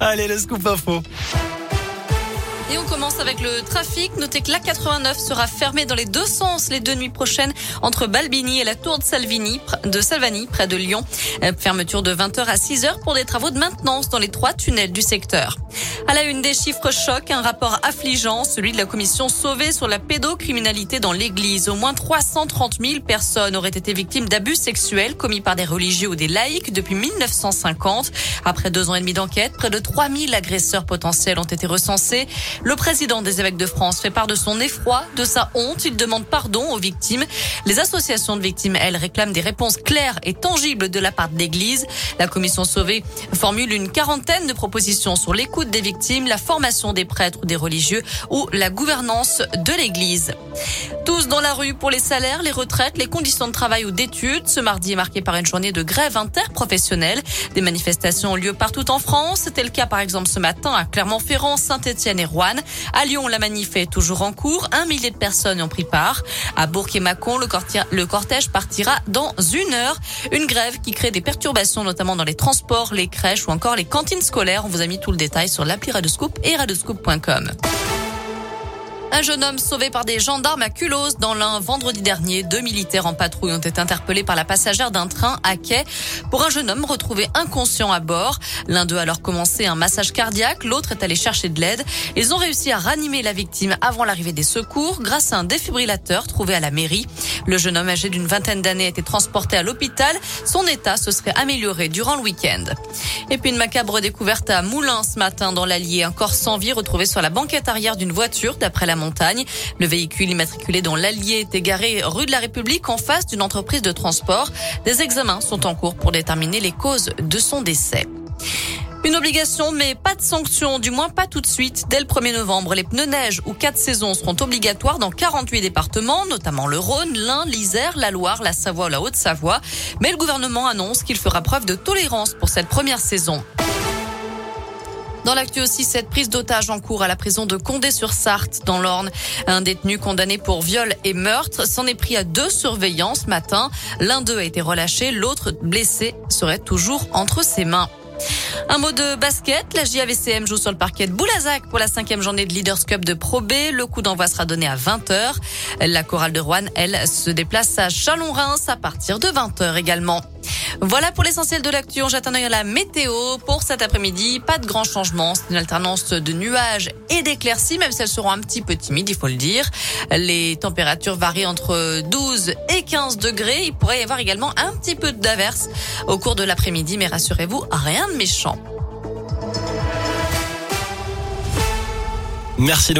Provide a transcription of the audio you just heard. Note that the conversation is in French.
Allez, le scoop info. Et on commence avec le trafic. Notez que la 89 sera fermée dans les deux sens les deux nuits prochaines entre Balbini et la tour de Salvini, de Salvani, près de Lyon. Euh, fermeture de 20h à 6h pour des travaux de maintenance dans les trois tunnels du secteur. À la une des chiffres chocs, un rapport affligeant, celui de la commission sauvée sur la pédocriminalité dans l'église. Au moins 330 000 personnes auraient été victimes d'abus sexuels commis par des religieux ou des laïcs depuis 1950. Après deux ans et demi d'enquête, près de 3 000 agresseurs potentiels ont été recensés. Le président des évêques de France fait part de son effroi, de sa honte. Il demande pardon aux victimes. Les associations de victimes, elles, réclament des réponses claires et tangibles de la part de l'église. La commission sauvée formule une quarantaine de propositions sur l'écoute des victimes la formation des prêtres ou des religieux ou la gouvernance de l'Église. Tous dans la rue pour les salaires, les retraites, les conditions de travail ou d'études. Ce mardi est marqué par une journée de grève interprofessionnelle. Des manifestations ont lieu partout en France. C'était le cas par exemple ce matin à Clermont-Ferrand, Saint-Etienne et Rouen. À Lyon, la manif est toujours en cours. Un millier de personnes ont pris part. À Bourg et Mâcon, le cortège partira dans une heure. Une grève qui crée des perturbations notamment dans les transports, les crèches ou encore les cantines scolaires. On vous a mis tout le détail sur l'appli Radescoop et radescoop.com. Un jeune homme sauvé par des gendarmes à Culose dans l'un vendredi dernier. Deux militaires en patrouille ont été interpellés par la passagère d'un train à quai pour un jeune homme retrouvé inconscient à bord. L'un d'eux a alors commencé un massage cardiaque, l'autre est allé chercher de l'aide. Ils ont réussi à ranimer la victime avant l'arrivée des secours grâce à un défibrillateur trouvé à la mairie. Le jeune homme âgé d'une vingtaine d'années a été transporté à l'hôpital. Son état se serait amélioré durant le week-end. Et puis une macabre découverte à Moulins ce matin dans l'Allier. Un corps sans vie retrouvé sur la banquette arrière d'une voiture d'après la montagne. Le véhicule immatriculé dans l'Allier est garé rue de la République en face d'une entreprise de transport. Des examens sont en cours pour déterminer les causes de son décès. Une obligation, mais pas de sanction, du moins pas tout de suite. Dès le 1er novembre, les pneus neige ou quatre saisons seront obligatoires dans 48 départements, notamment le Rhône, l'Ain, l'Isère, la Loire, la Savoie la Haute-Savoie. Mais le gouvernement annonce qu'il fera preuve de tolérance pour cette première saison. Dans l'actu aussi, cette prise d'otage en cours à la prison de Condé-sur-Sarthe, dans l'Orne. Un détenu condamné pour viol et meurtre s'en est pris à deux surveillants ce matin. L'un d'eux a été relâché, l'autre blessé serait toujours entre ses mains. Un mot de basket. La JAVCM joue sur le parquet de Boulazac pour la cinquième journée de Leaders Cup de Pro B. Le coup d'envoi sera donné à 20h. La chorale de Rouen, elle, se déplace à Chalon-Reims à partir de 20h également. Voilà pour l'essentiel de l'actu. On jette un la météo pour cet après-midi. Pas de grands changements. C'est une alternance de nuages et d'éclaircies, même si elles seront un petit peu timides, il faut le dire. Les températures varient entre 12 et 15 degrés. Il pourrait y avoir également un petit peu d'averse au cours de l'après-midi, mais rassurez-vous, rien de méchant. Merci.